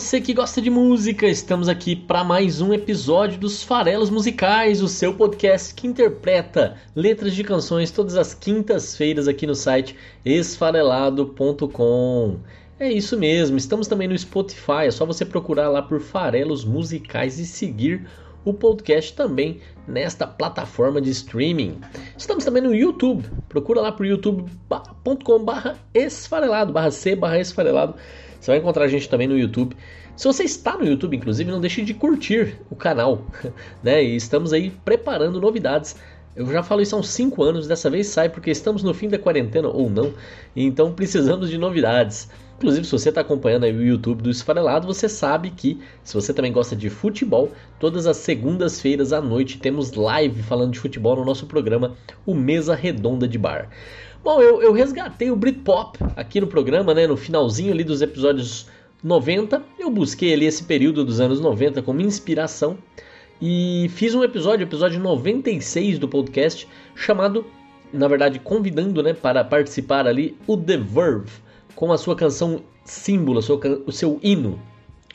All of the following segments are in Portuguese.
Você que gosta de música, estamos aqui para mais um episódio dos Farelos Musicais, o seu podcast que interpreta letras de canções todas as quintas-feiras aqui no site esfarelado.com. É isso mesmo, estamos também no Spotify, é só você procurar lá por Farelos Musicais e seguir o podcast também nesta plataforma de streaming. Estamos também no YouTube, procura lá por youtube.com/barra esfarelado, barra C, barra esfarelado. Você vai encontrar a gente também no YouTube. Se você está no YouTube, inclusive, não deixe de curtir o canal, né? E estamos aí preparando novidades. Eu já falo isso há uns 5 anos, dessa vez sai porque estamos no fim da quarentena ou não, então precisamos de novidades. Inclusive, se você está acompanhando o YouTube do Esfarelado, você sabe que, se você também gosta de futebol, todas as segundas-feiras à noite temos live falando de futebol no nosso programa, o Mesa Redonda de Bar. Bom, eu, eu resgatei o Britpop aqui no programa, né? No finalzinho ali dos episódios 90. Eu busquei ali esse período dos anos 90 como inspiração e fiz um episódio, episódio 96 do podcast, chamado, na verdade, convidando né, para participar ali o The Verve, com a sua canção símbolo, seu, o seu hino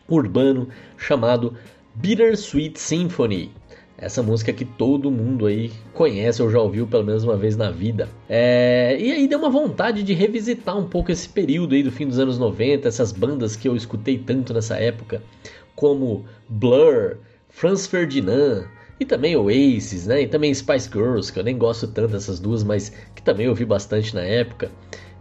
urbano chamado Bittersweet Symphony. Essa música que todo mundo aí conhece ou já ouviu pelo menos uma vez na vida. É... E aí deu uma vontade de revisitar um pouco esse período aí do fim dos anos 90, essas bandas que eu escutei tanto nessa época, como Blur, Franz Ferdinand e também Oasis, né? E também Spice Girls, que eu nem gosto tanto dessas duas, mas que também ouvi bastante na época.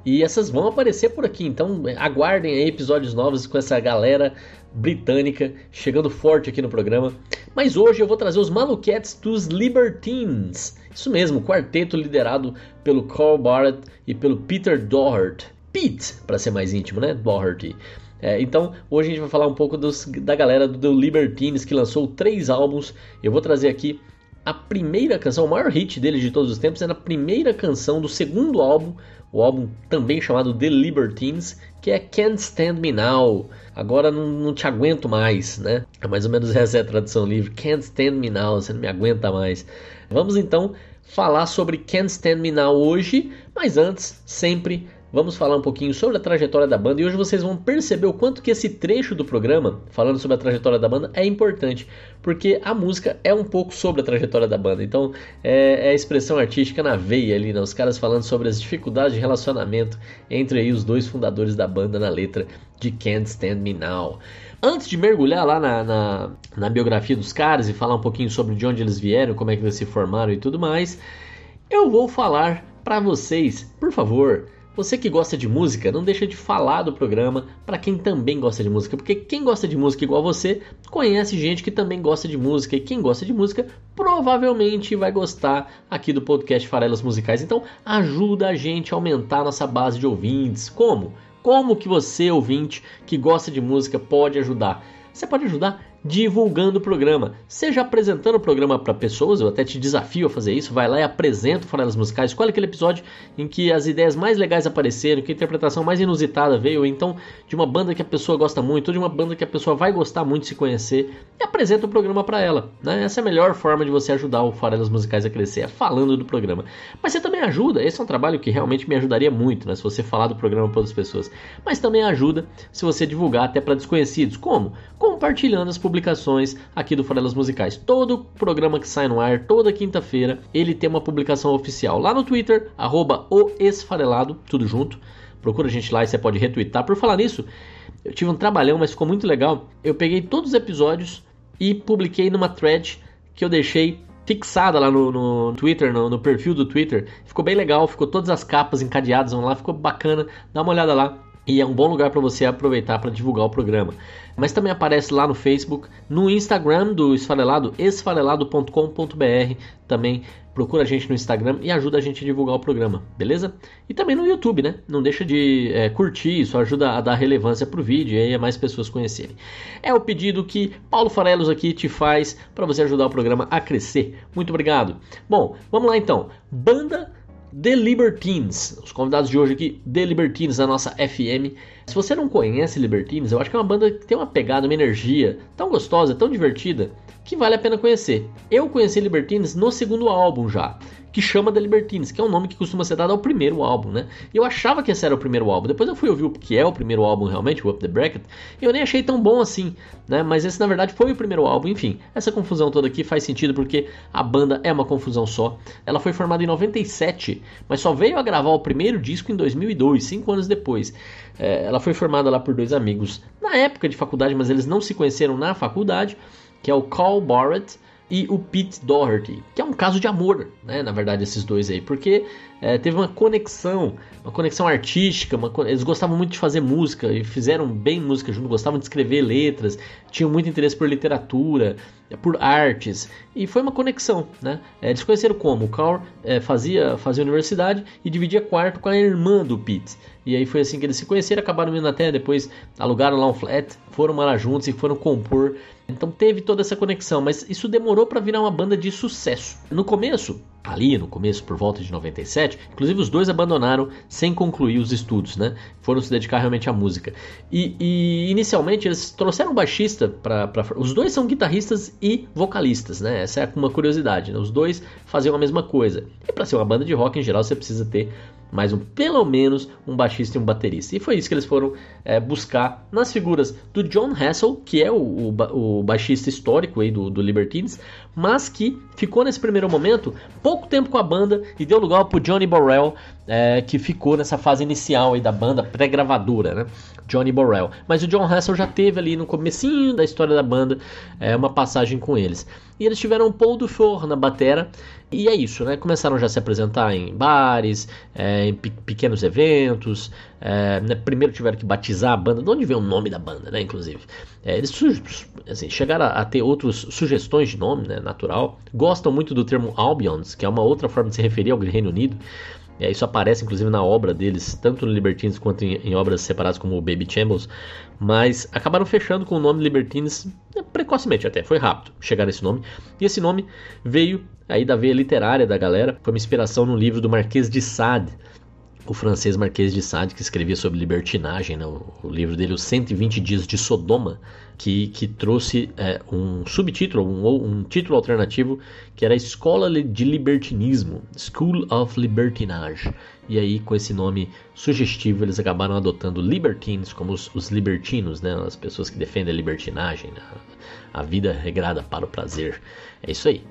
E essas vão aparecer por aqui, então aguardem aí episódios novos com essa galera britânica chegando forte aqui no programa. Mas hoje eu vou trazer os Maluquettes dos Libertines. Isso mesmo, quarteto liderado pelo Carl Barrett e pelo Peter Doherty. Pete, para ser mais íntimo, né? Doherty. É, então, hoje a gente vai falar um pouco dos, da galera do The Libertines que lançou três álbuns. Eu vou trazer aqui a primeira canção, o maior hit deles de todos os tempos, é na primeira canção do segundo álbum, o álbum também chamado The Libertines, que é Can't Stand Me Now. Agora não, não, te aguento mais, né? É mais ou menos essa é a tradução livre. Can't Stand Me Now, você não me aguenta mais. Vamos então falar sobre Can't Stand Me Now hoje, mas antes, sempre vamos falar um pouquinho sobre a trajetória da banda e hoje vocês vão perceber o quanto que esse trecho do programa, falando sobre a trajetória da banda, é importante, porque a música é um pouco sobre a trajetória da banda. Então é, é a expressão artística na veia ali, né? os caras falando sobre as dificuldades de relacionamento entre aí os dois fundadores da banda na letra de Can't Stand Me Now. Antes de mergulhar lá na, na, na biografia dos caras e falar um pouquinho sobre de onde eles vieram, como é que eles se formaram e tudo mais, eu vou falar para vocês, por favor, você que gosta de música, não deixa de falar do programa para quem também gosta de música, porque quem gosta de música igual você conhece gente que também gosta de música e quem gosta de música provavelmente vai gostar aqui do podcast Farelas Musicais. Então, ajuda a gente a aumentar nossa base de ouvintes. Como? Como que você, ouvinte, que gosta de música, pode ajudar? Você pode ajudar divulgando o programa, seja apresentando o programa para pessoas, eu até te desafio a fazer isso, vai lá e apresenta o Farelas Musicais, escolhe aquele episódio em que as ideias mais legais apareceram, que a interpretação mais inusitada veio, então de uma banda que a pessoa gosta muito, ou de uma banda que a pessoa vai gostar muito de se conhecer, e apresenta o programa para ela. Né? Essa é a melhor forma de você ajudar o Farelas Musicais a crescer, é falando do programa. Mas você também ajuda, esse é um trabalho que realmente me ajudaria muito, né? se você falar do programa para outras pessoas. Mas também ajuda se você divulgar até para desconhecidos. Como? Compartilhando as publicações publicações aqui do Farelas Musicais. Todo programa que sai no ar, toda quinta-feira, ele tem uma publicação oficial lá no Twitter, arroba o Esfarelado, tudo junto. Procura a gente lá e você pode retweetar. Por falar nisso, eu tive um trabalhão, mas ficou muito legal. Eu peguei todos os episódios e publiquei numa thread que eu deixei fixada lá no, no Twitter, no, no, perfil do Twitter. Ficou bem legal, ficou todas as capas encadeadas lá, ficou bacana. Dá uma olhada lá e é um bom lugar para você aproveitar para divulgar o programa. Mas também aparece lá no Facebook, no Instagram do Esfarelado, esfarelado.com.br. Também procura a gente no Instagram e ajuda a gente a divulgar o programa, beleza? E também no YouTube, né? Não deixa de é, curtir, isso ajuda a dar relevância pro vídeo e aí a mais pessoas conhecerem. É o pedido que Paulo Farelos aqui te faz para você ajudar o programa a crescer. Muito obrigado. Bom, vamos lá então. Banda The Libertines. Os convidados de hoje aqui, The Libertines, da nossa FM. Se você não conhece Libertines, eu acho que é uma banda que tem uma pegada, uma energia tão gostosa, tão divertida, que vale a pena conhecer. Eu conheci Libertines no segundo álbum já que chama The Libertines, que é um nome que costuma ser dado ao primeiro álbum, né? Eu achava que esse era o primeiro álbum. Depois eu fui ouvir o que é o primeiro álbum realmente, o Up the Bracket, e eu nem achei tão bom assim, né? Mas esse na verdade foi o primeiro álbum. Enfim, essa confusão toda aqui faz sentido porque a banda é uma confusão só. Ela foi formada em 97, mas só veio a gravar o primeiro disco em 2002, cinco anos depois. É, ela foi formada lá por dois amigos na época de faculdade, mas eles não se conheceram na faculdade, que é o Carl Barrett e o Pete Doherty, que é um caso de amor, né? Na verdade, esses dois aí, porque é, teve uma conexão, uma conexão artística, uma, eles gostavam muito de fazer música e fizeram bem música junto, gostavam de escrever letras, tinham muito interesse por literatura, por artes, e foi uma conexão, né? É, eles conheceram como? O Carl é, fazia, fazia universidade e dividia quarto com a irmã do Pete. E aí foi assim que eles se conheceram, acabaram indo até depois, alugaram lá um flat, foram lá juntos e foram compor. Então teve toda essa conexão, mas isso demorou para virar uma banda de sucesso. No começo, ali no começo, por volta de 97, inclusive os dois abandonaram sem concluir os estudos, né? Foram se dedicar realmente à música. E, e inicialmente eles trouxeram um baixista para. Os dois são guitarristas e vocalistas, né? Essa é uma curiosidade, né? Os dois faziam a mesma coisa. E para ser uma banda de rock em geral você precisa ter mais um, pelo menos um baixista e um baterista. E foi isso que eles foram é, buscar nas figuras do John Hassel, que é o, o, o baixista histórico aí do, do, Libertines, mas que ficou nesse primeiro momento pouco tempo com a banda e deu lugar para o Johnny Borrell, é, que ficou nessa fase inicial aí da banda, pré-gravadora, né? Johnny Borrell. Mas o John Hassel já teve ali no comecinho da história da banda é, uma passagem com eles. E eles tiveram um Paul Dufour na batera. E é isso, né? Começaram já a se apresentar em bares, é, em pequenos eventos. É, né? Primeiro tiveram que batizar a banda. De onde vem o nome da banda, né? Inclusive. É, eles assim, chegaram a, ter outras sugestões de nome, né? Natural. Gostam muito do termo Albions, que é uma outra forma de se referir ao Reino Unido. É, isso aparece inclusive na obra deles, tanto no Libertines quanto em, em, obras separadas como o Baby Chambles, mas acabaram fechando com o nome Libertines é, precocemente até, foi rápido chegar nesse nome. E esse nome veio aí da veia literária da galera, foi uma inspiração no livro do Marquês de Sade, o francês Marquês de Sade, que escrevia sobre libertinagem, né? o, o, livro dele, Os 120 Dias de Sodoma, que, que trouxe é, um subtítulo, um, um, título alternativo, que era Escola de Libertinismo, School of Libertinage. E aí, com esse nome sugestivo, eles acabaram adotando libertines como os, os libertinos, né? as pessoas que defendem a libertinagem, né? a vida regrada para o prazer. É isso aí.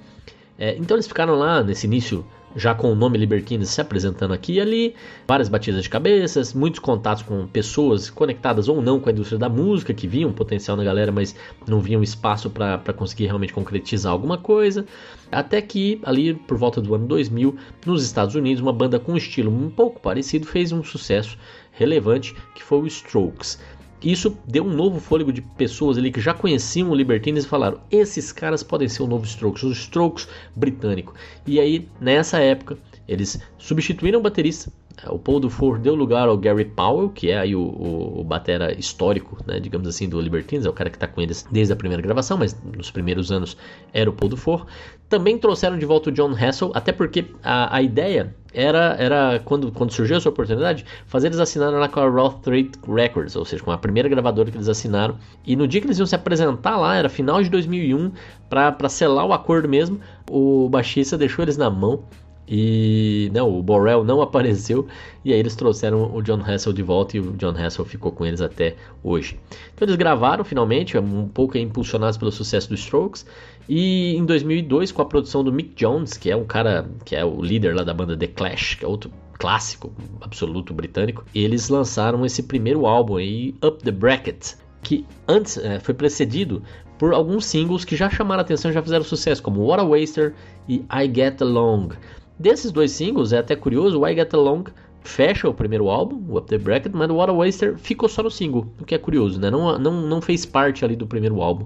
É, então eles ficaram lá nesse início já com o nome Libertines se apresentando aqui e ali, várias batidas de cabeças, muitos contatos com pessoas conectadas ou não com a indústria da música, que viam potencial na galera, mas não viam espaço para conseguir realmente concretizar alguma coisa. Até que, ali por volta do ano 2000, nos Estados Unidos, uma banda com um estilo um pouco parecido fez um sucesso relevante, que foi o Strokes. Isso deu um novo fôlego de pessoas ali que já conheciam o Libertines e falaram: esses caras podem ser o novo Strokes, os Strokes britânico. E aí, nessa época, eles substituíram o baterista. O Paul Dufour deu lugar ao Gary Powell, que é aí o, o, o batera histórico, né, digamos assim, do Libertines, é o cara que está com eles desde a primeira gravação, mas nos primeiros anos era o Paul Dufour. Também trouxeram de volta o John Hassel, até porque a, a ideia era, era quando, quando surgiu essa oportunidade, fazer eles assinarem lá com a Roth Trade Records, ou seja, com a primeira gravadora que eles assinaram. E no dia que eles iam se apresentar lá, era final de 2001, para selar o acordo mesmo, o baixista deixou eles na mão e não, o Borrell não apareceu e aí eles trouxeram o John Hassel de volta e o John Hassel ficou com eles até hoje. Então eles gravaram finalmente, um pouco impulsionados pelo sucesso dos Strokes e em 2002 com a produção do Mick Jones, que é um cara que é o líder lá da banda The Clash, que é outro clássico absoluto britânico, eles lançaram esse primeiro álbum aí, Up the Bracket, que antes é, foi precedido por alguns singles que já chamaram atenção já fizeram sucesso, como What a Waster e I Get Along. Desses dois singles, é até curioso, o I Get Along fecha o primeiro álbum, o Up The Bracket, mas o What a Waster ficou só no single, o que é curioso, né? Não, não, não fez parte ali do primeiro álbum.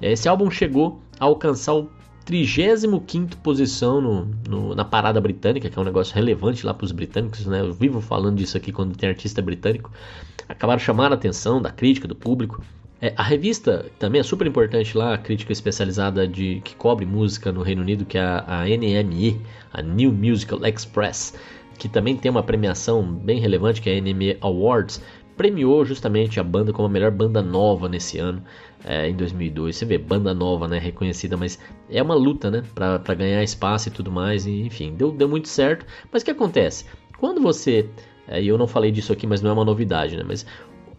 Esse álbum chegou a alcançar o 35 posição no, no, na parada britânica, que é um negócio relevante lá para os britânicos, né? Eu vivo falando disso aqui quando tem artista britânico. Acabaram chamando a atenção da crítica, do público. É, a revista também é super importante lá, a crítica especializada de que cobre música no Reino Unido, que é a, a NME, a New Musical Express. que também tem uma premiação bem relevante, que é a NME Awards, premiou justamente a banda como a melhor banda nova nesse ano, é, em 2002. Você vê, banda nova, né, reconhecida, mas é uma luta, né, para ganhar espaço e tudo mais, e, enfim, deu, deu muito certo. Mas o que acontece? Quando você, é, e eu não falei disso aqui, mas não é uma novidade, né, mas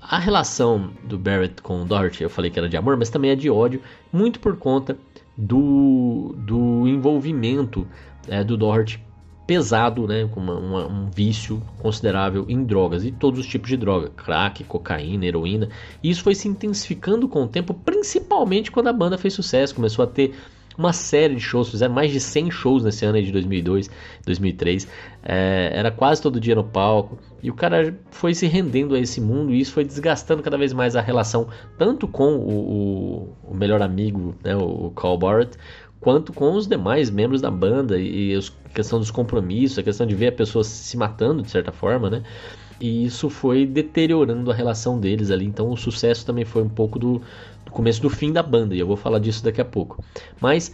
a relação do Barrett com o Doherty, eu falei que era de amor, mas também é de ódio, muito por conta do, do envolvimento é, do Doherty pesado, né, com uma, uma, um vício considerável em drogas e todos os tipos de droga, crack, cocaína, heroína. E isso foi se intensificando com o tempo, principalmente quando a banda fez sucesso, começou a ter uma série de shows, fizeram mais de 100 shows nesse ano de 2002, 2003, é, era quase todo dia no palco, e o cara foi se rendendo a esse mundo, e isso foi desgastando cada vez mais a relação, tanto com o, o, o melhor amigo, né, o Carl Barrett, quanto com os demais membros da banda e a questão dos compromissos, a questão de ver a pessoa se matando de certa forma, né? E isso foi deteriorando a relação deles ali. Então o sucesso também foi um pouco do, do começo do fim da banda, e eu vou falar disso daqui a pouco. Mas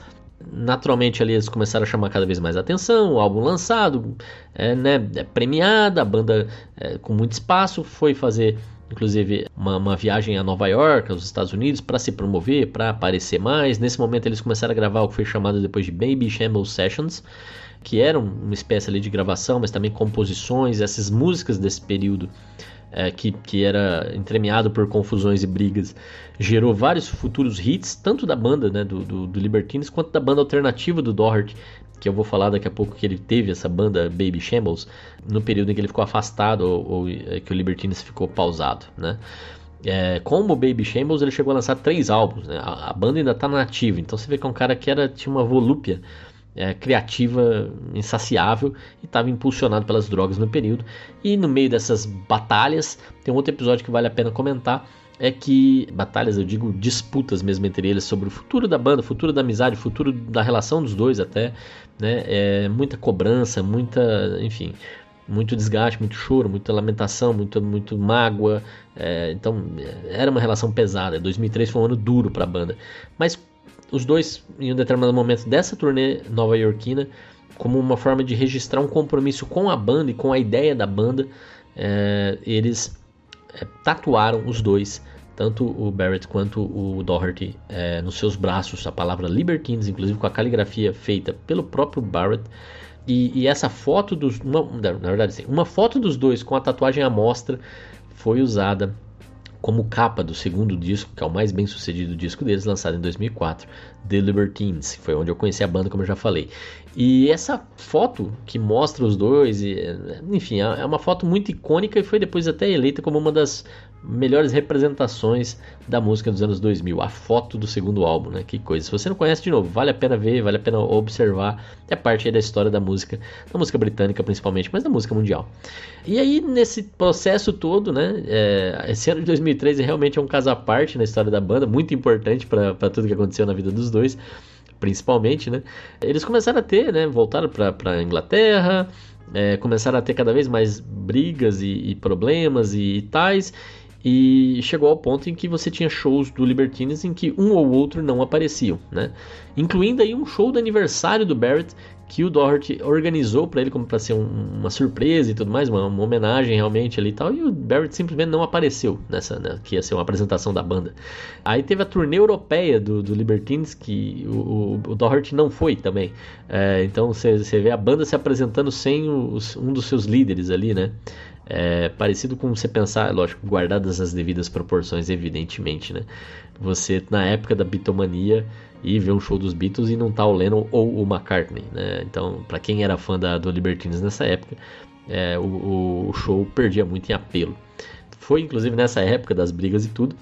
naturalmente ali eles começaram a chamar cada vez mais atenção, o álbum lançado, é, né, é premiada, a banda é, com muito espaço foi fazer inclusive uma, uma, viagem a Nova York, aos Estados Unidos, para se promover, para aparecer mais. Nesse momento eles começaram a gravar o que foi chamado depois de Baby Shambles Sessions, que era uma espécie ali de gravação, mas também composições, essas músicas desse período. É, que, que era entremeado por confusões e brigas, gerou vários futuros hits, tanto da banda né, do, do, do Libertines quanto da banda alternativa do Doherty, que eu vou falar daqui a pouco que ele teve essa banda Baby Shambles no período em que ele ficou afastado ou, ou é, que o Libertines ficou pausado, né? É, como Baby Shambles, ele chegou a lançar três álbuns, né? a, a, banda ainda está nativa, então você vê que é um cara que era, tinha uma volúpia é, criativa insaciável e estava impulsionado pelas drogas no período. E no meio dessas batalhas, tem um outro episódio que vale a pena comentar, é que batalhas, eu digo disputas mesmo entre eles sobre o futuro da banda, futuro da amizade, futuro da relação dos dois até, né? É muita cobrança, muita, enfim, muito desgaste, muito choro, muita lamentação, muito, muito mágoa. É, então era uma relação pesada. 2003 foi um ano duro para a banda, mas os dois em um determinado momento dessa turnê nova iorquina, como uma forma de registrar um compromisso com a banda e com a ideia da banda, é, eles é, tatuaram os dois, tanto o Barrett quanto o Doherty, é, nos seus braços a palavra Libertines, inclusive com a caligrafia feita pelo próprio Barrett. E, e essa foto dos. Uma, na verdade, sim, uma foto dos dois com a tatuagem à mostra foi usada como capa do segundo disco, que é o mais bem sucedido disco deles, lançado em 2004, The Libertines, que foi onde eu conheci a banda, como eu já falei. E essa foto que mostra os dois, e, enfim, é, é uma foto muito icônica e foi depois até eleita como uma das melhores representações da música dos anos 2000, a foto do segundo álbum, né? Que coisa. Se você não conhece de novo, vale a pena ver, vale a pena observar. É parte da história da música, da música britânica principalmente, mas da música mundial. E aí nesse processo todo, né? É, esse ano de 2013 realmente é um caso à parte na história da banda, muito importante para tudo que aconteceu na vida dos dois, principalmente, né? Eles começaram a ter, né? Voltaram para Inglaterra. É, começaram a ter cada vez mais brigas e, e problemas e, e tais, e chegou ao ponto em que você tinha shows do Libertines em que um ou outro não apareciam, né? Incluindo aí um show do aniversário do Barrett que o Doherty organizou para ele como para ser um, uma surpresa e tudo mais, uma, uma, homenagem realmente ali e tal, e o Barrett simplesmente não apareceu nessa, né, que ia ser uma apresentação da banda. Aí teve a turnê europeia do, do Libertines, que o, o, Doherty não foi também. É, então você vê a banda se apresentando sem os, um dos seus líderes ali, né? É parecido com você pensar, lógico, guardadas as devidas proporções, evidentemente, né? Você, na época da bitomania, ir ver um show dos Beatles e não tá o Lennon ou o McCartney, né? Então, para quem era fã da, do Libertines nessa época, é, o, o, show perdia muito em apelo. Foi, inclusive, nessa época das brigas e tudo,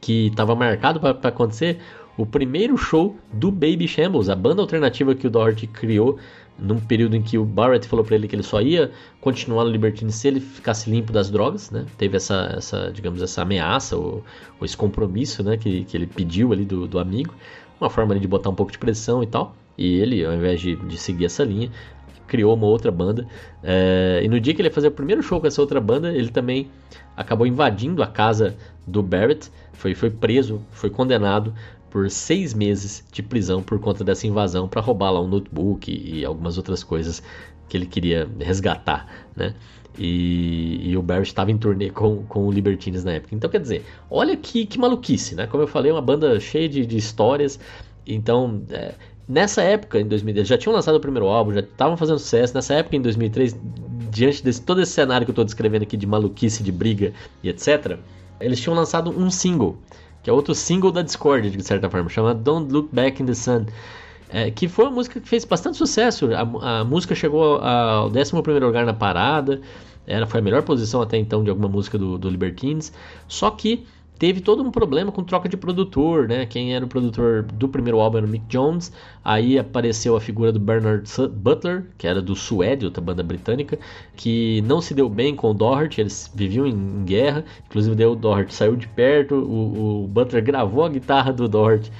que estava marcado para acontecer o primeiro show do Baby Shambles, a banda alternativa que o Doherty criou num período em que o Barrett falou para ele que ele só ia continuar no Libertine se ele ficasse limpo das drogas, né? Teve essa, essa digamos, essa ameaça ou, ou esse compromisso, né? Que, que ele pediu ali do, do amigo, uma forma de botar um pouco de pressão e tal. E ele, ao invés de, de seguir essa linha, criou uma outra banda. É, e no dia que ele ia fazer o primeiro show com essa outra banda, ele também acabou invadindo a casa do Barrett, foi, foi preso, foi condenado por seis meses de prisão por conta dessa invasão para roubar lá um notebook e algumas outras coisas que ele queria resgatar, né? E, e, o Barrett estava em turnê com, com o Libertines na época. Então, quer dizer, olha que, que maluquice, né? Como eu falei, uma banda cheia de, de histórias. Então, é, nessa época, em 2010, já tinham lançado o primeiro álbum, já estavam fazendo sucesso. Nessa época, em 2003, diante de todo esse cenário que eu estou descrevendo aqui de maluquice, de briga e etc., eles tinham lançado um single, que é outro single da Discord, de certa forma, chamado Don't Look Back in the Sun. É, que foi uma música que fez bastante sucesso. A, a música chegou ao 11 lugar na parada. Era, foi a melhor posição até então de alguma música do, do Libertines. Só que teve todo um problema com troca de produtor, né? Quem era o produtor do primeiro álbum era o Mick Jones. Aí apareceu a figura do Bernard Butler, que era do Suede, outra banda britânica, que não se deu bem com o Doherty, eles viviam em, guerra. Inclusive, o Doherty saiu de perto, o, o Butler gravou a guitarra do Doherty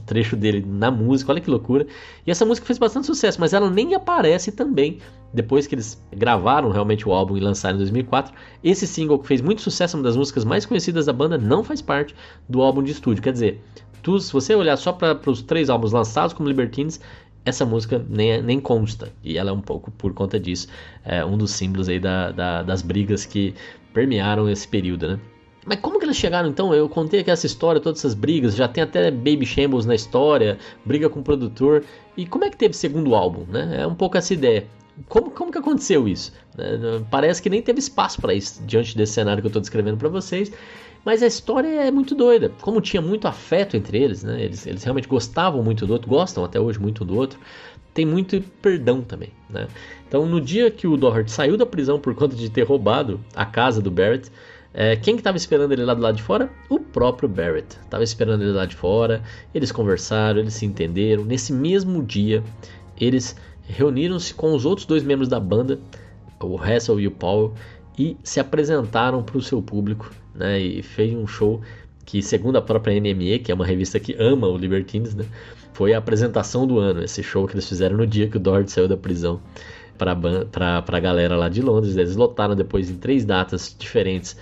o trecho dele na música, olha que loucura. E essa música fez bastante sucesso, mas ela nem aparece também depois que eles gravaram realmente o álbum e lançaram em 2004. Esse single que fez muito sucesso, uma das músicas mais conhecidas da banda, não faz parte do álbum de estúdio. Quer dizer, tu, se você olhar só para os três álbuns lançados como Libertines, essa música nem, nem consta. E ela é um pouco por conta disso, é um dos símbolos aí da, da, das brigas que permearam esse período, né? Mas como que eles chegaram então? Eu contei aqui essa história, todas essas brigas, já tem até Baby Shambles na história, briga com o produtor. E como é que teve segundo álbum, né? É um pouco essa ideia. Como, como que aconteceu isso? É, parece que nem teve espaço para isso diante desse cenário que eu estou descrevendo para vocês. Mas a história é muito doida. Como tinha muito afeto entre eles, né? Eles, eles realmente gostavam muito do outro, gostam até hoje muito do outro. Tem muito perdão também, né? Então, no dia que o Doherty saiu da prisão por conta de ter roubado a casa do Barrett, é, quem que estava esperando ele lá do lado de fora? O próprio Barrett. Estava esperando ele lá de fora. Eles conversaram, eles se entenderam. Nesse mesmo dia, eles reuniram-se com os outros dois membros da banda, o Hassel e o Paul, e se apresentaram para o seu público, né? E fez um show que, segundo a própria NME, que é uma revista que ama o Libertines, né? Foi a apresentação do ano, esse show que eles fizeram no dia que o Doherty saiu da prisão para a galera lá de Londres. Eles lotaram depois em três datas diferentes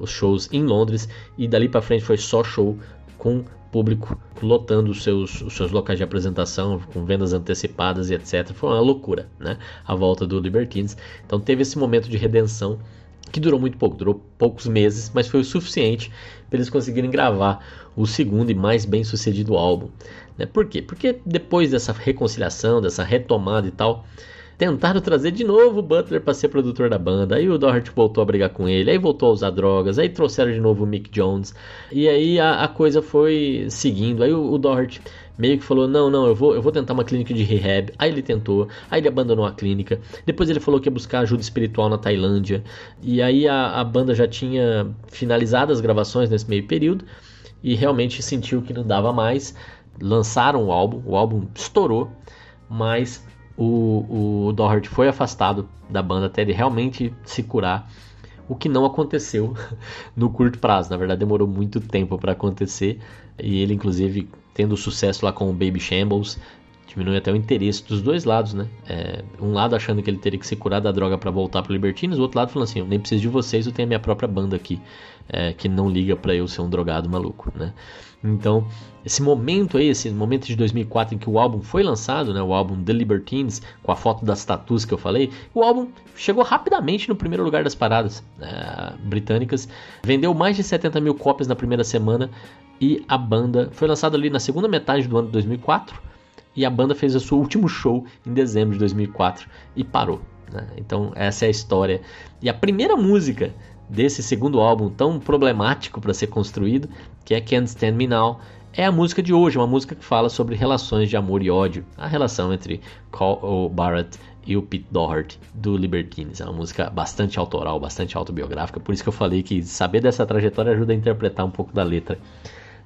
os shows em Londres e dali para frente foi só show com público lotando os seus, os seus locais de apresentação, com vendas antecipadas e etc. Foi uma loucura, né? A volta do Libertines. Então teve esse momento de redenção que durou muito pouco, durou poucos meses, mas foi o suficiente para eles conseguirem gravar o segundo e mais bem sucedido álbum. Né? Por quê? Porque depois dessa reconciliação, dessa retomada e tal, tentaram trazer de novo o Butler para ser produtor da banda. Aí o Doherty voltou a brigar com ele, aí voltou a usar drogas, aí trouxeram de novo o Mick Jones. E aí a, a coisa foi seguindo. Aí o, o Doherty meio que falou: Não, não, eu vou, eu vou tentar uma clínica de rehab. Aí ele tentou, aí ele abandonou a clínica. Depois ele falou que ia buscar ajuda espiritual na Tailândia. E aí a, a banda já tinha finalizado as gravações nesse meio período e realmente sentiu que não dava mais. Lançaram o álbum, o álbum estourou, mas o, o Doherty foi afastado da banda até ele realmente se curar, o que não aconteceu no curto prazo. Na verdade, demorou muito tempo para acontecer e ele, inclusive, tendo sucesso lá com o Baby Shambles, diminui até o interesse dos dois lados, né? É, um lado achando que ele teria que se curar da droga para voltar para Libertines, o outro lado falando assim: eu nem preciso de vocês, eu tenho a minha própria banda aqui, é, que não liga para eu ser um drogado maluco, né? Então, esse momento aí, esse momento de 2004 em que o álbum foi lançado, né, o álbum The Libertines, com a foto das tatuas que eu falei, o álbum chegou rapidamente no primeiro lugar das paradas é, britânicas, vendeu mais de 70 mil cópias na primeira semana e a banda foi lançada ali na segunda metade do ano de 2004 e a banda fez o seu último show em dezembro de 2004 e parou. Né? Então essa é a história. E a primeira música desse segundo álbum tão problemático para ser construído, que é Can't Stand Me Now, é a música de hoje, uma música que fala sobre relações de amor e ódio, a relação entre Cole Barrett e o Pete Doherty do Libertines. É uma música bastante autoral, bastante autobiográfica, por isso que eu falei que saber dessa trajetória ajuda a interpretar um pouco da letra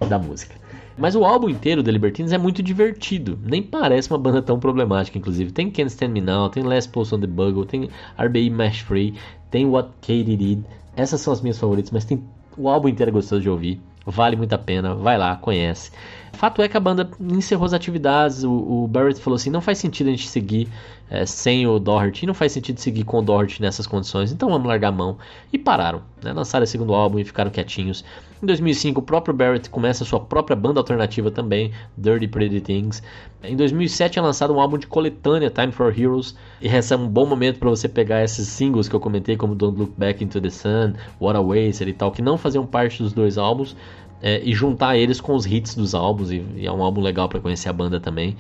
da música. Mas o álbum inteiro The Libertines é muito divertido. Nem parece uma banda tão problemática, inclusive. Tem Can't Stand Me Now, tem Last Post on the Bugle, tem RBI Mash Free, tem What Katie Did. Essas são as minhas favoritas, mas tem o álbum inteiro é gostoso de ouvir. Vale muito a pena, vai lá, conhece. Fato é que a banda encerrou as atividades. O, o Barrett falou assim: não faz sentido a gente seguir é, sem o Doherty. Não faz sentido seguir com o Doherty nessas condições, então vamos largar a mão. E pararam, né? lançaram o segundo álbum e ficaram quietinhos. Em 2005, o próprio Barrett começa a sua própria banda alternativa também, Dirty Pretty Things. Em 2007 é lançado um álbum de coletânea, Time for Heroes, e esse é um bom momento para você pegar esses singles que eu comentei, como Don't Look Back into the Sun, What a Waster e tal, que não faziam parte dos dois álbuns, é, e juntar eles com os hits dos álbuns, e, e é um álbum legal para conhecer a banda também.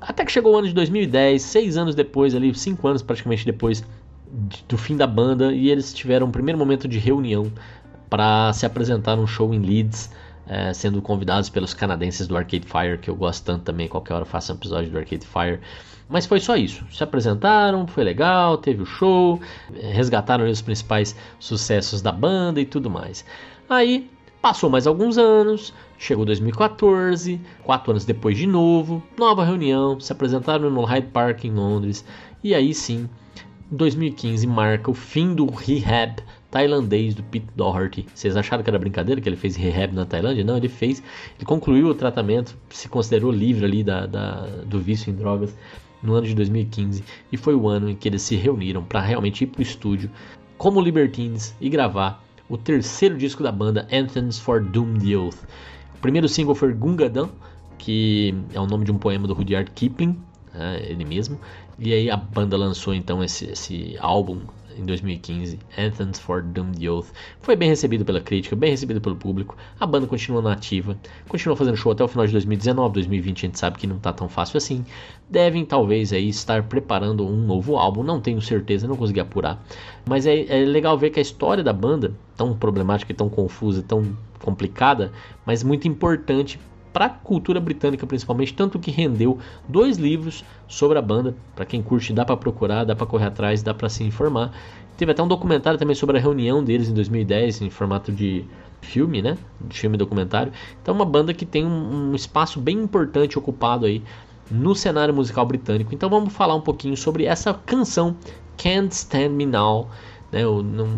Até que chegou o ano de 2010, seis anos depois, ali, cinco anos praticamente depois do fim da banda, e eles tiveram um primeiro momento de reunião para se apresentar num show em Leeds, é, sendo convidados pelos canadenses do Arcade Fire, que eu gosto tanto também, qualquer hora faço um episódio do Arcade Fire. Mas foi só isso. Se apresentaram, foi legal, teve o show, resgataram os principais sucessos da banda e tudo mais. Aí Passou mais alguns anos, chegou 2014, quatro anos depois de novo, nova reunião, se apresentaram no Hyde Park em Londres, e aí sim, 2015 marca o fim do rehab tailandês do Pete Doherty. Vocês acharam que era brincadeira que ele fez rehab na Tailândia? Não, ele fez, ele concluiu o tratamento, se considerou livre ali da, da do vício em drogas no ano de 2015 e foi o ano em que eles se reuniram para realmente ir para o estúdio como Libertines e gravar o terceiro disco da banda, Anthems for Doomed Youth. O primeiro single foi Gungadam, que é o nome de um poema do Rudyard Kipling, né, ele mesmo. E aí a banda lançou então esse, esse álbum em 2015, Anthems for Doomed Youth. Foi bem recebido pela crítica, bem recebido pelo público. A banda continua nativa, continua fazendo show até o final de 2019, 2020 a gente sabe que não tá tão fácil assim. Devem talvez aí estar preparando um novo álbum, não tenho certeza, não consegui apurar. Mas é, é legal ver que a história da banda, tão problemática, tão confusa, tão complicada, mas muito importante para a cultura britânica principalmente, tanto que rendeu dois livros sobre a banda. Para quem curte, dá para procurar, dá para correr atrás, dá para se informar. Teve até um documentário também sobre a reunião deles em 2010 em formato de filme, né? De filme documentário. Então uma banda que tem um, um espaço bem importante ocupado aí no cenário musical britânico. Então vamos falar um pouquinho sobre essa canção Can't Stand Me Now. Né, eu não,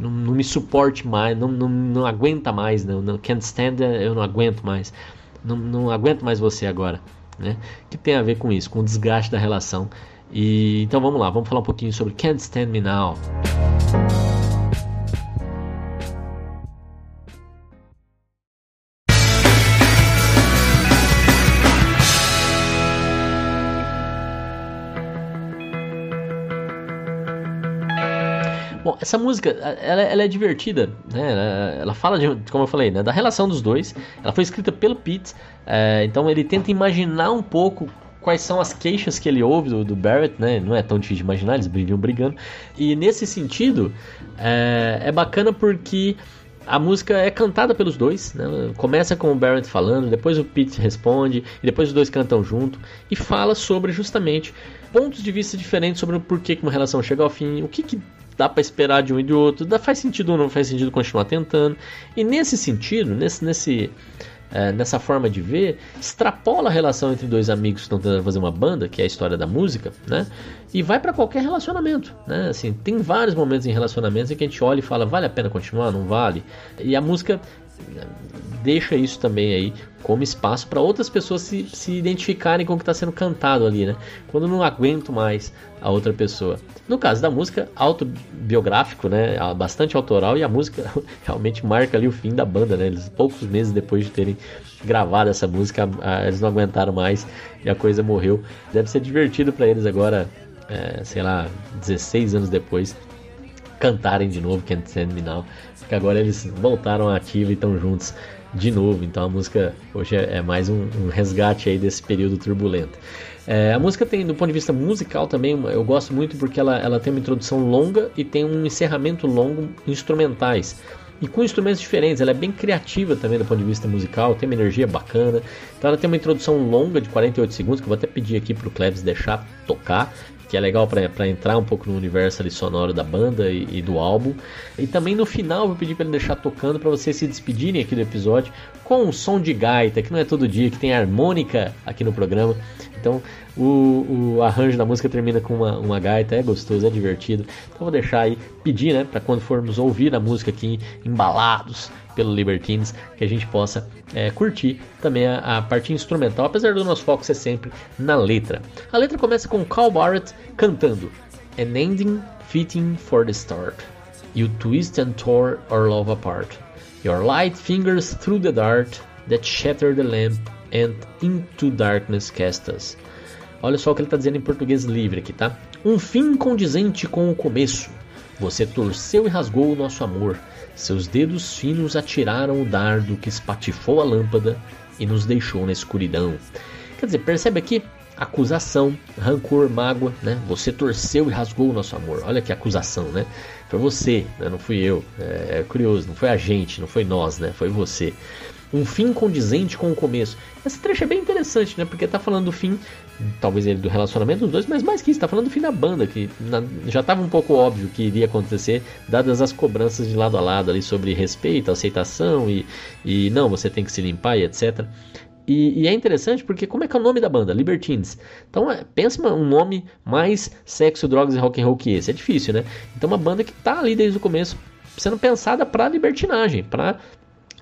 não, não me suporte mais, não, não, não aguenta mais, não, não can't stand, eu não aguento mais não, não aguento mais você agora, né? Que tem a ver com isso, com o desgaste da relação. E então vamos lá, vamos falar um pouquinho sobre Can't Stand Me Now. Essa música, ela, ela é divertida, né? Ela, ela, fala, de, como eu falei, né? da relação dos dois. Ela foi escrita pelo Pete, é, então ele tenta imaginar um pouco quais são as queixas que ele ouve do, do, Barrett, né? Não é tão difícil de imaginar, eles viviam brigando. E nesse sentido, é, é bacana porque a música é cantada pelos dois, né? começa com o Barrett falando, depois o Pete responde, e depois os dois cantam junto e fala sobre justamente pontos de vista diferentes sobre o porquê que uma relação chega ao fim, o que, que dá para esperar de um e de outro, dá, faz sentido ou não faz sentido continuar tentando. E nesse sentido, nesse, nesse, é, nessa forma de ver, extrapola a relação entre dois amigos que estão tentando fazer uma banda, que é a história da música, né? E vai para qualquer relacionamento, né? Assim, tem vários momentos em relacionamentos em que a gente olha e fala, vale a pena continuar, não vale? E a música deixa isso também aí como espaço para outras pessoas se, se identificarem com o que está sendo cantado ali, né? Quando não aguento mais a outra pessoa. No caso da música, autobiográfico, né? Bastante autoral e a música realmente marca ali o fim da banda, né? Eles, poucos meses depois de terem gravado essa música, eles não aguentaram mais e a coisa morreu. Deve ser divertido para eles agora, é, sei lá, 16 anos depois, cantarem de novo Can't Stand Me Now, porque agora eles voltaram à ativa e estão juntos de novo. Então a música hoje é, é mais um, um, resgate aí desse período turbulento. É, a música tem, do ponto de vista musical também, eu gosto muito porque ela, ela tem uma introdução longa e tem um encerramento longo instrumentais. E com instrumentos diferentes, ela é bem criativa também do ponto de vista musical, tem uma energia bacana. Então ela tem uma introdução longa de 48 segundos, que eu vou até pedir aqui para o Klebs deixar tocar que é legal para entrar um pouco no universo ali sonoro da banda e, e, do álbum. E também no final vou pedir para ele deixar tocando para vocês se despedirem aqui do episódio com um som de gaita, que não é todo dia, que tem harmônica aqui no programa. Então o, o arranjo da música termina com uma, uma gaita, é gostoso, é divertido. Então vou deixar aí, pedir, né, para quando formos ouvir a música aqui embalados pelo Libertines, que a gente possa é, curtir também a, a, parte instrumental, apesar do nosso foco ser sempre na letra. A letra começa com Carl Barrett cantando An ending fitting for the start. You twist and tore our love apart. Your light fingers through the dart that shattered the lamp and into darkness cast us. Olha só o que ele está dizendo em português livre aqui, tá? Um fim condizente com o começo. Você torceu e rasgou o nosso amor. Seus dedos finos atiraram o dardo que espatifou a lâmpada e nos deixou na escuridão. Quer dizer, percebe aqui acusação, rancor, mágoa, né? Você torceu e rasgou o nosso amor. Olha que acusação, né? Foi você, né? não fui eu. É, é curioso, não foi a gente, não foi nós, né? Foi você. Um fim condizente com o começo. Esse trecho é bem interessante, né? Porque tá falando do fim, talvez ele do relacionamento dos dois, mas mais que isso, tá falando do fim da banda, que na, já estava um pouco óbvio que iria acontecer, dadas as cobranças de lado a lado ali sobre respeito, aceitação e, e não, você tem que se limpar e etc. E, e, é interessante porque como é que é o nome da banda? Libertines. Então é, pensa um nome mais sexo, drogas e rock and roll que esse. É difícil, né? Então uma banda que tá ali desde o começo sendo pensada para libertinagem, para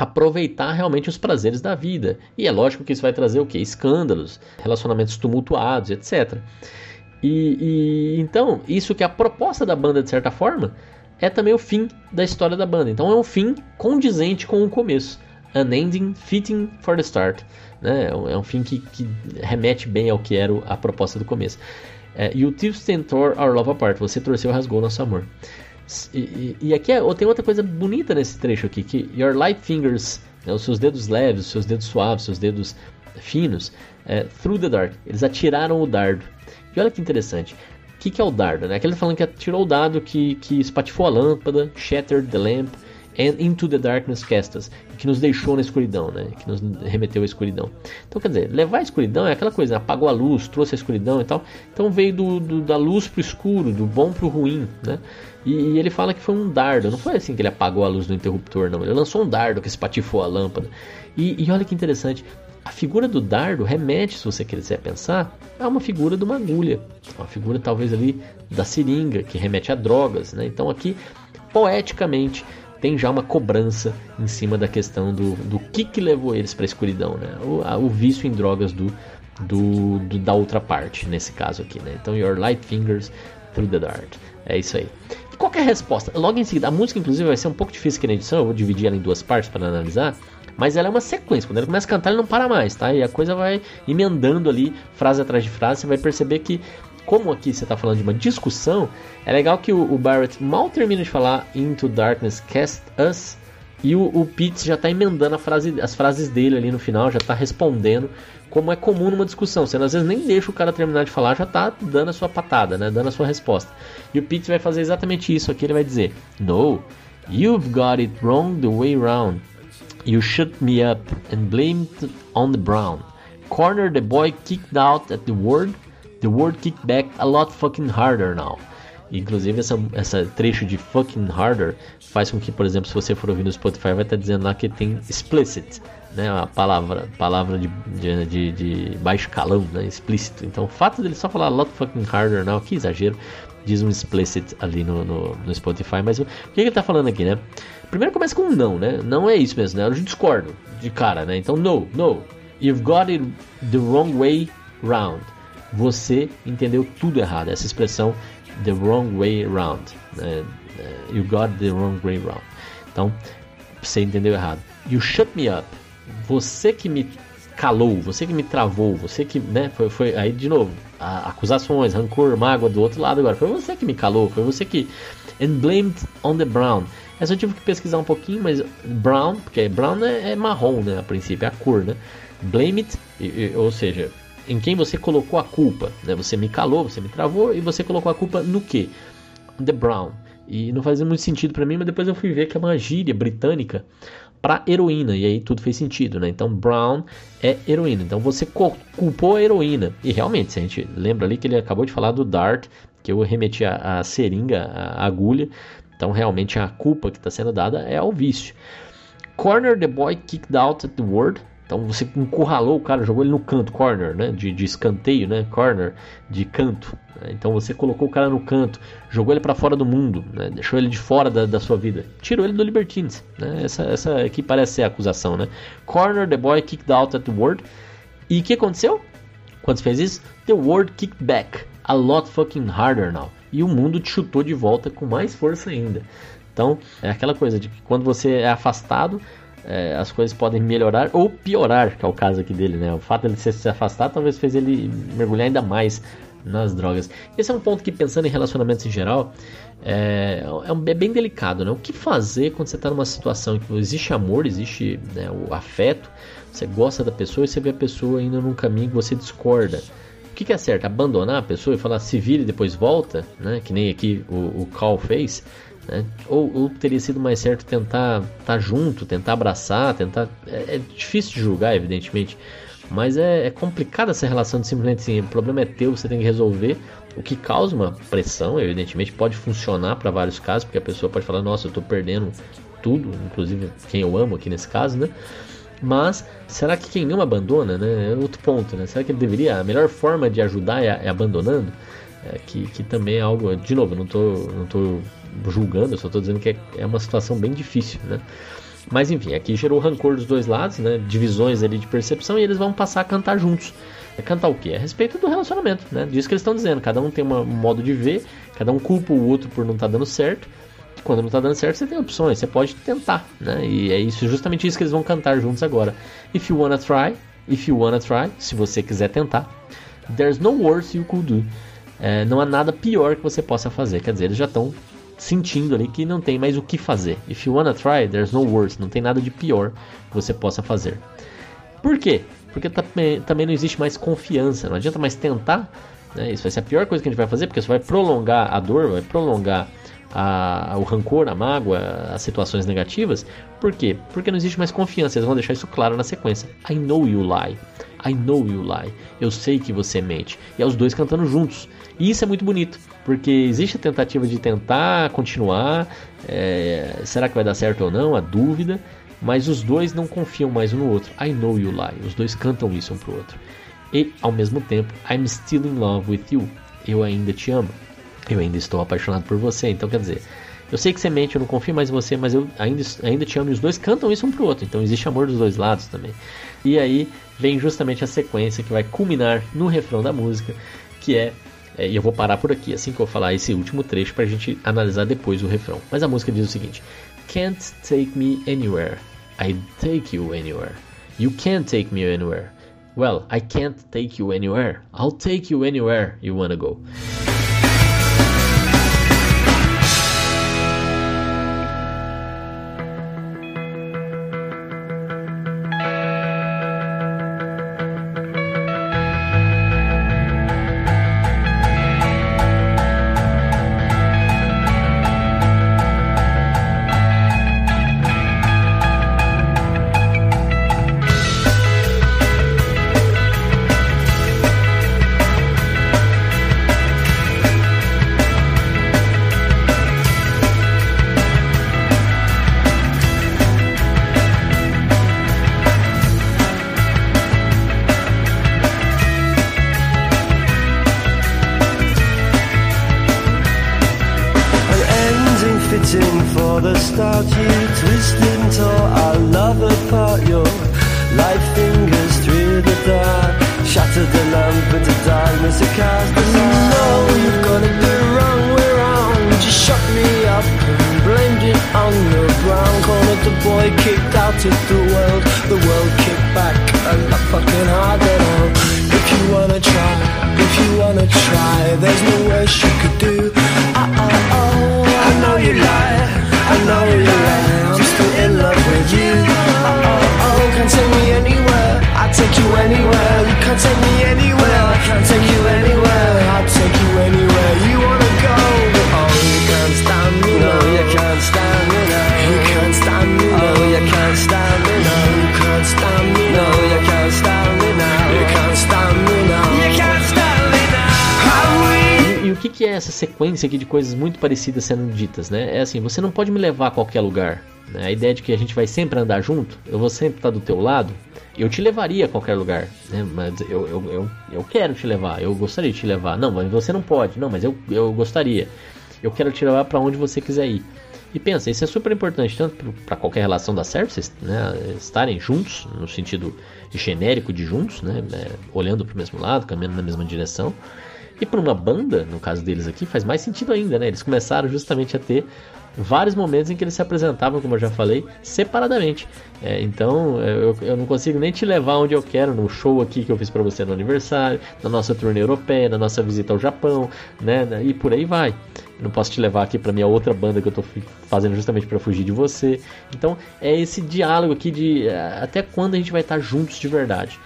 aproveitar realmente os prazeres da vida. E é lógico que isso vai trazer o que? Escândalos, relacionamentos tumultuados, etc. E, e então isso que é a proposta da banda de certa forma é também o fim da história da banda. Então é um fim condizente com o começo. An ending fitting for the start. Né? É um fim que, que remete bem ao que era a proposta do começo. É, you tore our love apart. Você torceu rasgou nosso amor. E, e, aqui é, tem outra coisa bonita nesse trecho aqui, que your light fingers, né, os seus dedos leves, os seus dedos suaves, os seus dedos finos, é, through the dark, eles atiraram o dardo. E olha que interessante, o que, que é o dardo? Né? Aquele falando que atirou o dado que, que espatifou a lâmpada, shattered the lamp, and into the darkness cast us, que nos deixou na escuridão, né? Que nos remeteu à escuridão. Então, quer dizer, levar a escuridão é aquela coisa, apagou a luz, trouxe a escuridão e tal. Então veio do, do da luz pro escuro, do bom pro ruim, né? E, e, ele fala que foi um dardo, não foi assim que ele apagou a luz do interruptor, não. Ele lançou um dardo que espatifou a lâmpada. E, e olha que interessante, a figura do dardo remete, se você quiser pensar, a uma figura de uma agulha, uma figura talvez ali da seringa, que remete a drogas, né? Então aqui, poeticamente, tem já uma cobrança em cima da questão do, do que, que levou eles para a escuridão, né? O, vício em drogas do, do, do, da outra parte, nesse caso aqui, né? Então, Your Light Fingers Through the Dark. É isso aí. Qual é a resposta? Logo em seguida, a música, inclusive, vai ser um pouco difícil aqui na edição, eu vou dividir ela em duas partes para analisar. Mas ela é uma sequência. Quando ele começa a cantar, ele não para mais, tá? E a coisa vai emendando ali, frase atrás de frase. Você vai perceber que como aqui você está falando de uma discussão, é legal que o, o, Barrett mal termina de falar Into Darkness Cast Us e o, o Pete já está emendando frase, as frases dele ali no final, já está respondendo, como é comum numa discussão. Você às vezes nem deixa o cara terminar de falar, já está dando a sua patada, né? dando a sua resposta. E o Pete vai fazer exatamente isso aqui, ele vai dizer: No, you've got it wrong the way round. You shut me up and blamed on the brown. Corner the boy kicked out at the word The word kick back a lot fucking harder now. Inclusive, essa, essa trecho de fucking harder faz com que, por exemplo, se você for ouvir no Spotify, vai estar dizendo lá que tem explicit, né? A palavra, palavra de, de, de, baixo calão, né? Explícito. Então, o fato dele só falar lot fucking harder now, que exagero, diz um explicit ali no, no, no Spotify. Mas o, o que ele está falando aqui, né? Primeiro começa com um não, né? Não é isso mesmo, né? Eu discordo de cara, né? Então, no, no. You've got it the wrong way round você entendeu tudo errado. Essa expressão the wrong way round. Né? É, you got the wrong way round. Então, você entendeu errado. You shut me up. Você que me calou, você que me travou, você que, né, foi, foi aí de novo, acusações, rancor, mágoa do outro lado agora. Foi você que me calou, foi você que and blamed on the brown. Essa eu tive que pesquisar um pouquinho, mas brown, porque brown é, é marrom, né, a princípio, é a cor, né? Blame it, ou seja, em quem você colocou a culpa. Né? Você me calou, você me travou e você colocou a culpa no que? The Brown. E não fazia muito sentido para mim, mas depois eu fui ver que é uma gíria britânica para heroína, e aí tudo fez sentido, né? Então Brown é heroína. Então você culpou a heroína. E realmente, se a gente lembra ali que ele acabou de falar do Dart, que eu remeti a, a seringa, a agulha. Então realmente a culpa que está sendo dada é ao vício. Corner the boy kicked out at the word Então você encurralou o cara, jogou ele no canto, corner, né? De, de escanteio, né? Corner, de canto. Né? Então você colocou o cara no canto, jogou ele para fora do mundo, né? deixou ele de fora da, da, sua vida, tirou ele do Libertines. Né? Essa, essa aqui parece ser a acusação, né? Corner, the boy kicked out at the word. E o que aconteceu? Quando fez isso, the word kicked back a lot fucking harder now. E o mundo te chutou de volta com mais força ainda. Então, é aquela coisa de que quando você é afastado, é, as coisas podem melhorar ou piorar, que é o caso aqui dele, né? O fato de ele se afastar talvez fez ele mergulhar ainda mais nas drogas. Esse é um ponto que, pensando em relacionamentos em geral, é, é, é bem delicado, né? O que fazer quando você está numa situação em que existe amor, existe né, o afeto, você gosta da pessoa e você vê a pessoa indo num caminho que você discorda. O que, que é certo? Abandonar a pessoa e falar se vira e depois volta, né? Que nem aqui o, o Cal fez. Né? Ou, ou, teria sido mais certo tentar estar tá junto, tentar abraçar, tentar. É, é, difícil de julgar, evidentemente, mas é, é complicada essa relação de simplesmente assim, o problema é teu, você tem que resolver. O que causa uma pressão, evidentemente, pode funcionar para vários casos, porque a pessoa pode falar, nossa, eu estou perdendo tudo, inclusive quem eu amo aqui nesse caso, né? Mas será que quem ama abandona, né? É outro ponto, né? Será que ele deveria? A melhor forma de ajudar é, é abandonando? É, que, que também é algo, de novo, não tô, não tô julgando, eu só estou dizendo que é, é, uma situação bem difícil, né? Mas enfim, aqui gerou rancor dos dois lados, né? Divisões ali de percepção e eles vão passar a cantar juntos. É cantar o quê? É a respeito do relacionamento, né? Disso que eles estão dizendo. Cada um tem um modo de ver, cada um culpa o outro por não estar tá dando certo. Quando não está dando certo, você tem opções, você pode tentar, né? E é isso, justamente isso que eles vão cantar juntos agora. If you wanna try, if you wanna try, se você quiser tentar, there's no worse you could do é, não há nada pior que você possa fazer. Quer dizer, eles já estão sentindo ali que não tem mais o que fazer. If you wanna try, there's no worse. Não tem nada de pior que você possa fazer. Por quê? Porque também não existe mais confiança. Não adianta mais tentar. Né? Isso vai ser a pior coisa que a gente vai fazer, porque isso vai prolongar a dor, vai prolongar a, o rancor, a mágoa, as situações negativas. Por quê? Porque não existe mais confiança. Eles vão deixar isso claro na sequência. I know you lie. I know you lie. Eu sei que você mente. E é os dois cantando juntos. E isso é muito bonito, porque existe a tentativa de tentar continuar. É, será que vai dar certo ou não? A dúvida. Mas os dois não confiam mais um no outro. I know you lie. Os dois cantam isso um pro outro. E ao mesmo tempo, I'm still in love with you. Eu ainda te amo. Eu ainda estou apaixonado por você. Então quer dizer, eu sei que você mente, eu não confio mais em você, mas eu ainda, ainda te amo. E os dois cantam isso um pro outro. Então existe amor dos dois lados também. E aí vem justamente a sequência que vai culminar no refrão da música, que é é, e eu vou parar por aqui, assim que eu falar esse último trecho, para a gente analisar depois o refrão. Mas a música diz o seguinte: Can't take me anywhere, I take you anywhere. You can't take me anywhere. Well, I can't take you anywhere. I'll take you anywhere you wanna go. Sequência aqui de coisas muito parecidas sendo ditas, né? É assim, você não pode me levar a qualquer lugar. né, a ideia de que a gente vai sempre andar junto, eu vou sempre estar do teu lado, eu te levaria a qualquer lugar, né? Mas eu, eu, eu, eu quero te levar, eu gostaria de te levar. Não, mas você não pode. Não, mas eu, eu gostaria. Eu quero te levar para onde você quiser ir. E pensa, isso é super importante tanto para qualquer relação dar certo, né, estarem juntos, no sentido genérico de juntos, né, é, olhando para o mesmo lado, caminhando na mesma direção. E para uma banda, no caso deles aqui, faz mais sentido ainda, né? Eles começaram justamente a ter vários momentos em que eles se apresentavam, como eu já falei, separadamente. É, então eu, eu, não consigo nem te levar onde eu quero, no show aqui que eu fiz para você no aniversário, na nossa turnê europeia, na nossa visita ao Japão, né? E por aí vai. Eu não posso te levar aqui para minha outra banda que eu tô fazendo justamente para fugir de você. Então é esse diálogo aqui de é, até quando a gente vai estar juntos de verdade.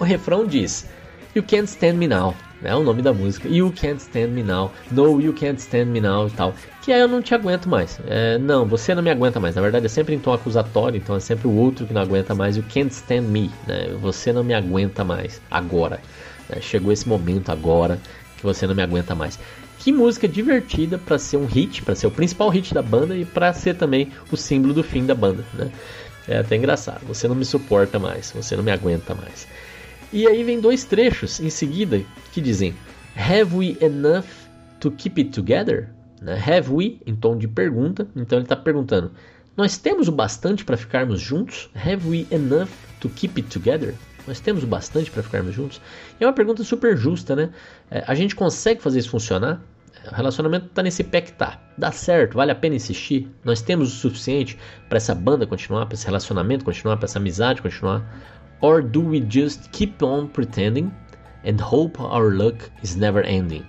O refrão diz: You can't stand me now é o nome da música. You Can't Stand Me Now, No You Can't Stand Me Now e tal. Que aí eu não te aguento mais. É, não, você não me aguenta mais. Na verdade é sempre em tom acusatório, então é sempre o outro que não aguenta mais. You Can't Stand Me, né? Você não me aguenta mais. Agora. É, chegou esse momento agora que você não me aguenta mais. Que música divertida para ser um hit, para ser o principal hit da banda e para ser também o símbolo do fim da banda, né? É até engraçado. Você não me suporta mais, você não me aguenta mais. E aí vem dois trechos em seguida que dizem: Have we enough to keep it together? Né? Have we, em tom de pergunta. Então ele está perguntando: Nós temos o bastante para ficarmos juntos? Have we enough to keep it together? Nós temos o bastante para ficarmos juntos? E é uma pergunta super justa, né? É, a gente consegue fazer isso funcionar? O relacionamento está nesse pé que tá. Dá certo, vale a pena insistir. Nós temos o suficiente para essa banda continuar, para esse relacionamento continuar, para essa amizade continuar. Or do we just keep on pretending and hope our luck is never ending?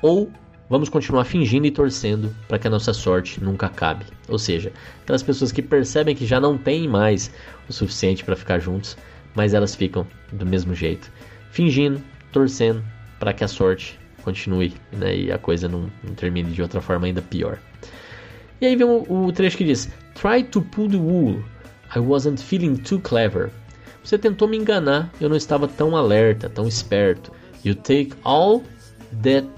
Ou vamos continuar fingindo e torcendo para que a nossa sorte nunca acabe. Ou seja, aquelas pessoas que percebem que já não têm mais o suficiente para ficar juntos, mas elas ficam do mesmo jeito, fingindo, torcendo para que a sorte continue né, e a coisa não, não, termine de outra forma ainda pior. E aí vem o, o trecho que diz: Try to pull the wool. I wasn't feeling too clever. Você tentou me enganar, eu não estava tão alerta, tão esperto. You take all that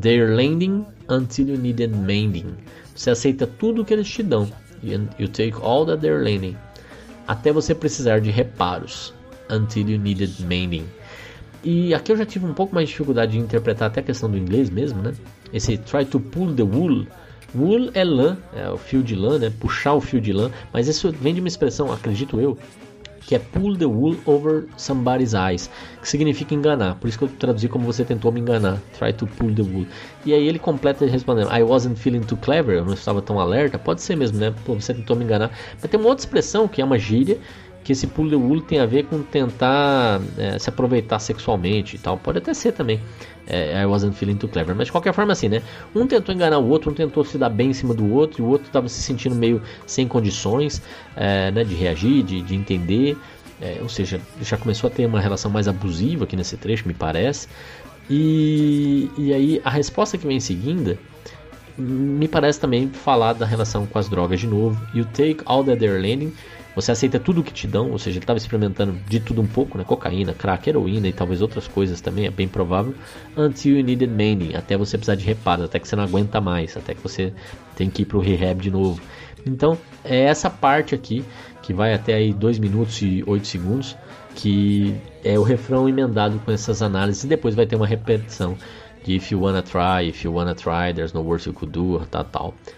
they're lending until you needed mending. Você aceita tudo que eles te dão. You take all that they're lending. Até você precisar de reparos. Until you needed mending. E aqui eu já tive um pouco mais de dificuldade de interpretar até a questão do inglês mesmo, né? Esse try to pull the wool. Wool é lã, é o fio de lã, né? Puxar o fio de lã. Mas isso vem de uma expressão, acredito eu, que é pull the wool over somebody's eyes, que significa enganar. Por isso que eu traduzi como você tentou me enganar. Try to pull the wool. E aí ele completa respondendo: I wasn't feeling too clever, eu não estava tão alerta. Pode ser mesmo, né? Pô, você tentou me enganar. Mas tem uma outra expressão que é uma gíria que esse pull the wool tem a ver com tentar é, se aproveitar sexualmente e tal. Pode até ser também. É, I wasn't feeling too clever. Mas de qualquer forma, assim, né? Um tentou enganar o outro, um tentou se dar bem em cima do outro, e o outro estava se sentindo meio sem condições é, né, de reagir, de, de entender. É, ou seja, já começou a ter uma relação mais abusiva aqui nesse trecho, me parece. E, e aí a resposta que vem em seguida me parece também falar da relação com as drogas de novo. You take all that they're lending você aceita tudo o que te dão, ou seja, ele estava experimentando de tudo um pouco, né? Cocaína, crack, heroína e talvez outras coisas também, é bem provável. Until you needed mending, até você precisar de reparos, até que você não aguenta mais, até que você tem que ir pro rehab de novo. Então, é essa parte aqui, que vai até aí 2 minutos e 8 segundos, que é o refrão emendado com essas análises, e depois vai ter uma repetição de if you wanna try, if you wanna try, there's no worse you could do, tal, tal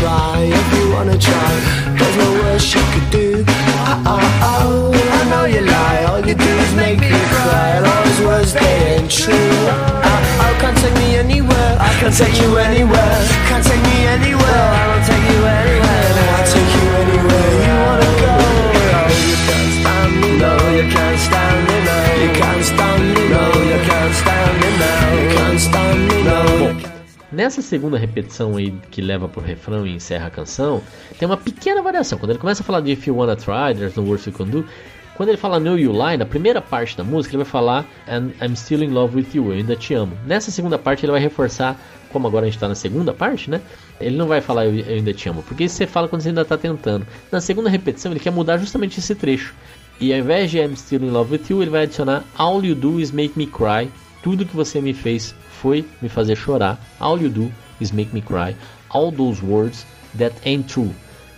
try, if you wanna try. There's no worse you could do. Oh, oh, oh, I know you lie. All you do is make me cry. All those words, they ain't true. Oh, oh, can't take me anywhere. I can take you anywhere. Can't take me anywhere. Nessa segunda repetição aí que leva pro refrão e encerra a canção, tem uma pequena variação. Quando ele começa a falar de If You Wanna Try, There's No Worse You Can Do, quando ele fala Know You Lie, na primeira parte da música, ele vai falar And I'm Still in Love with You, eu ainda te amo. Nessa segunda parte, ele vai reforçar, como agora a gente está na segunda parte, né? Ele não vai falar eu, eu ainda te amo, porque isso você fala quando você ainda está tentando. Na segunda repetição, ele quer mudar justamente esse trecho. E ao invés de I'm Still in Love with You, ele vai adicionar All You Do Is Make Me Cry. Tudo que você me fez foi me fazer chorar. All You Do Is Make Me Cry. All Those Words That Ain't True.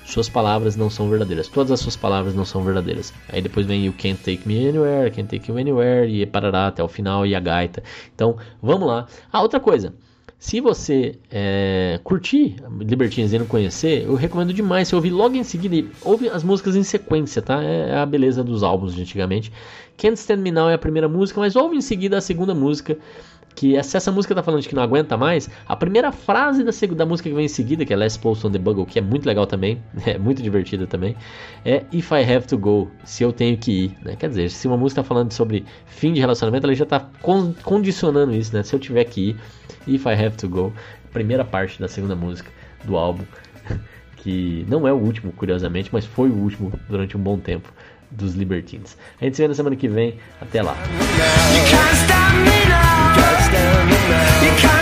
Suas palavras não são verdadeiras. Todas as suas palavras não são verdadeiras. Aí depois vem You Can't Take Me Anywhere, Can't Take You Anywhere, e parará até o final e a gaita. Então, vamos lá. Ah, outra coisa. Se você é, curtir Libertines e não conhecer, eu recomendo demais você ouvir logo em seguida. Ouve as músicas em sequência, tá? É a beleza dos álbuns de antigamente. Can't Stand Me Now é a primeira música, mas ouve em seguida a segunda música que se essa música tá falando de que não aguenta mais, a primeira frase da, da música que vem em seguida, que é Last Post on the Bugle, que é muito legal também, é muito divertida também, é If I Have to Go, se eu tenho que ir, né? Quer dizer, se uma música tá falando sobre fim de relacionamento, ela já tá con condicionando isso, né? Se eu tiver que ir, If I Have to Go, primeira parte da segunda música do álbum, que não é o último, curiosamente, mas foi o último durante um bom tempo dos Libertines. A gente se vê na semana que vem. Até lá. You can't.